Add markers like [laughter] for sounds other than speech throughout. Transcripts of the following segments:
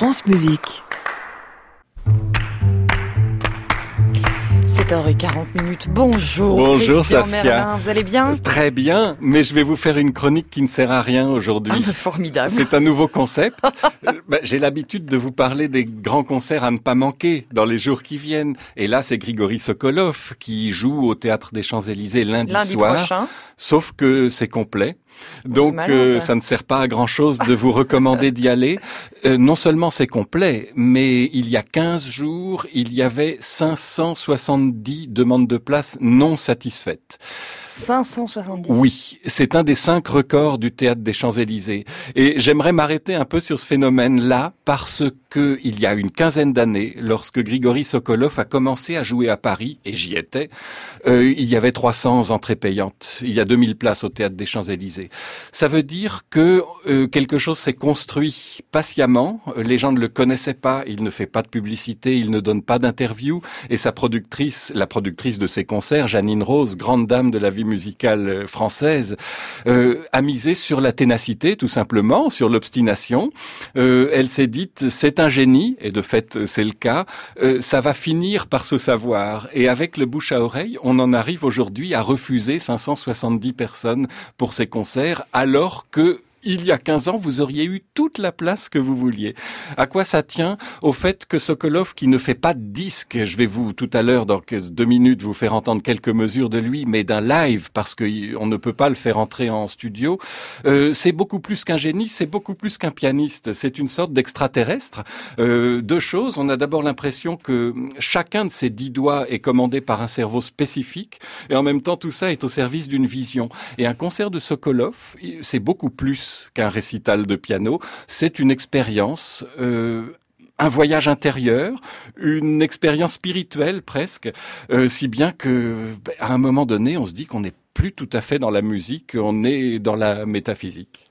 France Musique. 7h40 minutes. Bonjour. Bonjour Christian Saskia. Merlin, vous allez bien? Très bien, mais je vais vous faire une chronique qui ne sert à rien aujourd'hui. Ah, Formidable. C'est un nouveau concept. [laughs] Euh, bah, J'ai l'habitude de vous parler des grands concerts à ne pas manquer dans les jours qui viennent. Et là, c'est Grigory Sokolov qui joue au Théâtre des Champs-Élysées lundi, Lundi soir. prochain. Sauf que c'est complet. Donc malin, euh, ça. ça ne sert pas à grand chose de vous recommander d'y aller. Euh, non seulement c'est complet, mais il y a 15 jours, il y avait 570 demandes de place non satisfaites. 570. Oui, c'est un des cinq records du théâtre des Champs-Élysées. Et j'aimerais m'arrêter un peu sur ce phénomène-là parce que il y a une quinzaine d'années, lorsque Grigory Sokolov a commencé à jouer à Paris, et j'y étais, euh, il y avait 300 entrées payantes. Il y a 2000 places au théâtre des Champs-Élysées. Ça veut dire que euh, quelque chose s'est construit patiemment. Les gens ne le connaissaient pas, il ne fait pas de publicité, il ne donne pas d'interview. Et sa productrice, la productrice de ses concerts, Janine Rose, grande dame de la vie musicale euh, française, euh, a misé sur la ténacité, tout simplement, sur l'obstination. Euh, elle s'est dite, c'est un génie, et de fait c'est le cas, euh, ça va finir par se savoir. Et avec le bouche à oreille, on en arrive aujourd'hui à refuser 570 personnes pour ces concerts, alors que il y a 15 ans, vous auriez eu toute la place que vous vouliez. À quoi ça tient Au fait que Sokolov, qui ne fait pas de disque, je vais vous tout à l'heure, dans deux minutes, vous faire entendre quelques mesures de lui, mais d'un live, parce qu'on ne peut pas le faire entrer en studio, euh, c'est beaucoup plus qu'un génie, c'est beaucoup plus qu'un pianiste. C'est une sorte d'extraterrestre. Euh, deux choses. On a d'abord l'impression que chacun de ces dix doigts est commandé par un cerveau spécifique, et en même temps, tout ça est au service d'une vision. Et un concert de Sokolov, c'est beaucoup plus qu'un récital de piano. C'est une expérience. euh, un voyage intérieur, une expérience spirituelle presque, euh, si bien que ben, à un moment donné, on se dit qu'on n'est plus tout à fait dans la musique, on est dans la métaphysique.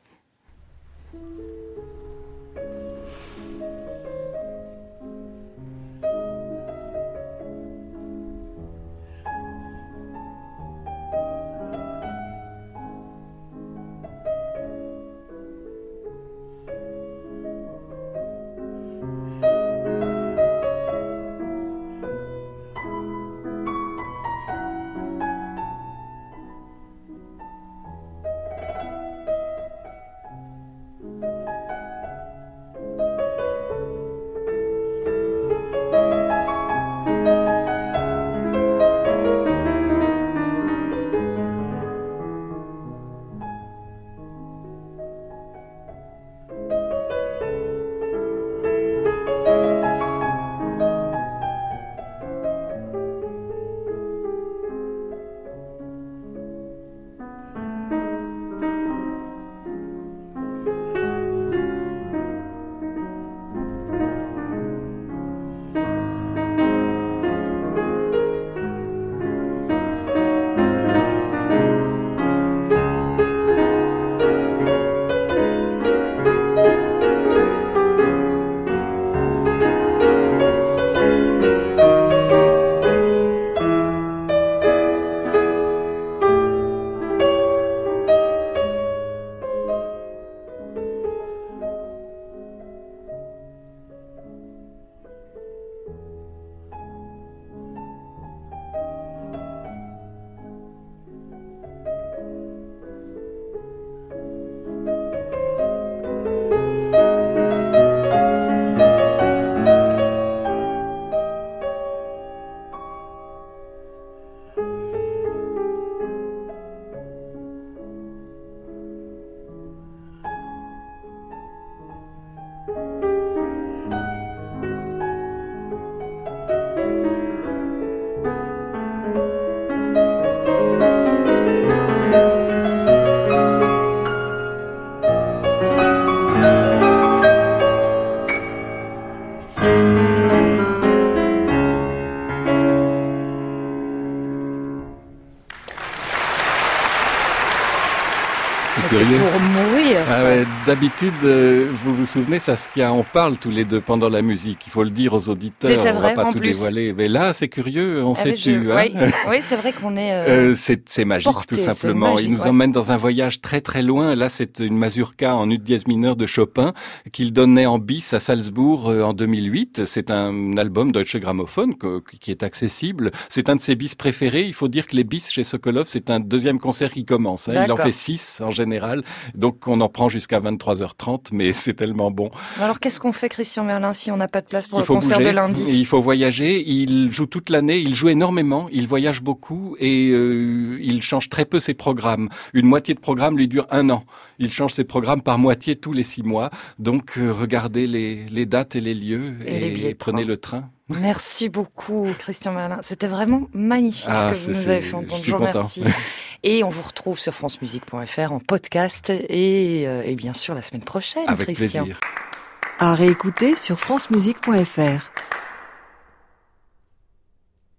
Curieux. pour mourir. Ah ouais, D'habitude, euh, vous vous souvenez, Saskia, on parle tous les deux pendant la musique. Il faut le dire aux auditeurs. C'est on vrai, va pas en tout plus. dévoiler. Mais là, c'est curieux, on Ah, s'est je- tu. hein. Oui, [laughs] oui, c'est vrai qu'on est. euh, Euh, c'est c'est magique porté, tout c'est simplement. magique, Il nous ouais. emmène dans un voyage très très loin. Là, c'est une mazurka en ut dièse mineur de Chopin qu'il donnait en bis à Salzbourg en 2008. C'est un album Deutsche Grammophon qui est accessible. C'est un de ses bis préférés. Il faut dire que les bis chez Sokolov, c'est un deuxième concert qui commence. hein. Il en fait six en général, donc on en prend jusqu'à 23h30, mais [laughs] c'est tellement bon. Alors qu'est-ce qu'on fait, Christian Merlin, si on n'a pas de place pour il le concert bouger, de lundi? Il faut voyager. Il joue toute l'année, il joue énormément, il voyage beaucoup et euh, il change très peu ses programmes. Une moitié de programme lui dure un an. Il change ses programmes par moitié tous les six mois. Donc euh, regardez les, les dates et les lieux Et les prenez le train. Merci beaucoup, Christian Merlin. C'était vraiment magnifique Ah, ce que vous nous avez fait entendre. je vous remercie. [laughs] Et on vous retrouve sur francemusique.fr en podcast et, euh, et bien sûr la semaine prochaine, Avec Christian. plaisir. À réécouter sur francemusique.fr.